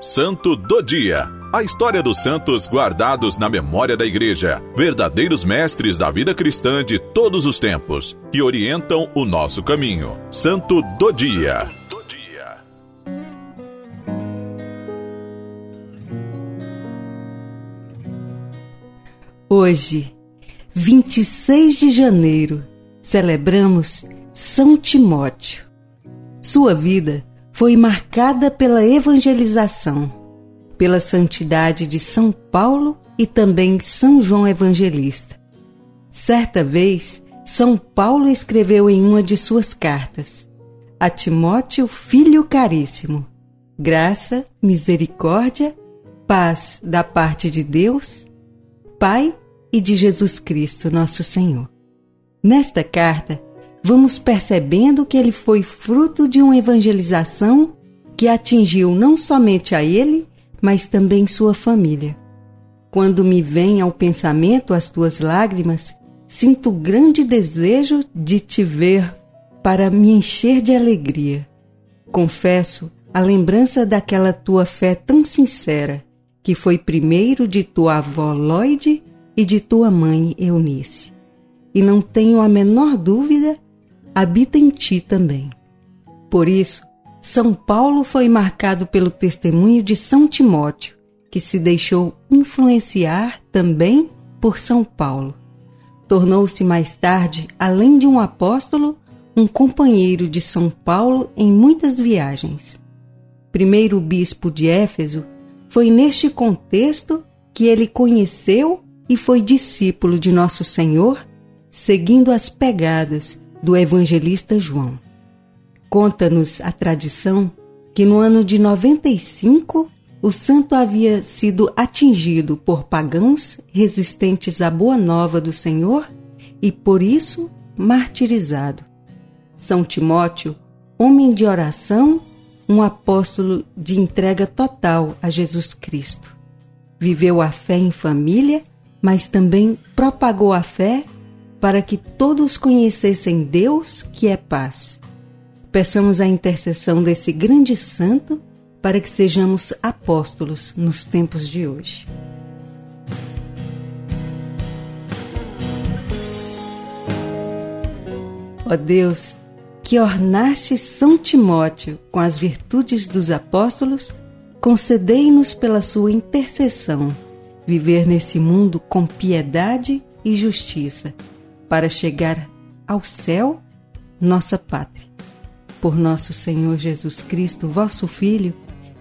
Santo do Dia. A história dos santos guardados na memória da Igreja, verdadeiros mestres da vida cristã de todos os tempos, que orientam o nosso caminho. Santo do Dia. Hoje, 26 de janeiro, celebramos São Timóteo. Sua vida foi marcada pela evangelização, pela santidade de São Paulo e também São João Evangelista. Certa vez, São Paulo escreveu em uma de suas cartas: A Timóteo, filho caríssimo, graça, misericórdia, paz da parte de Deus, Pai e de Jesus Cristo, nosso Senhor. Nesta carta, vamos percebendo que ele foi fruto de uma evangelização que atingiu não somente a ele, mas também sua família. Quando me vem ao pensamento as tuas lágrimas, sinto grande desejo de te ver para me encher de alegria. Confesso a lembrança daquela tua fé tão sincera, que foi primeiro de tua avó Lloyd e de tua mãe Eunice. E não tenho a menor dúvida habita em ti também. Por isso, São Paulo foi marcado pelo testemunho de São Timóteo, que se deixou influenciar também por São Paulo. Tornou-se mais tarde, além de um apóstolo, um companheiro de São Paulo em muitas viagens. Primeiro bispo de Éfeso, foi neste contexto que ele conheceu e foi discípulo de Nosso Senhor, seguindo as pegadas do evangelista João. Conta-nos a tradição que no ano de 95 o santo havia sido atingido por pagãos resistentes à boa nova do Senhor e por isso martirizado. São Timóteo, homem de oração, um apóstolo de entrega total a Jesus Cristo. Viveu a fé em família, mas também propagou a fé para que todos conhecessem Deus, que é paz. Peçamos a intercessão desse grande santo para que sejamos apóstolos nos tempos de hoje. Ó oh Deus, que ornaste São Timóteo com as virtudes dos apóstolos, concedei-nos pela sua intercessão viver nesse mundo com piedade e justiça para chegar ao céu, nossa pátria. Por nosso Senhor Jesus Cristo, vosso Filho,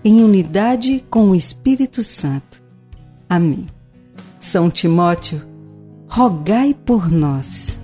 em unidade com o Espírito Santo. Amém. São Timóteo, rogai por nós.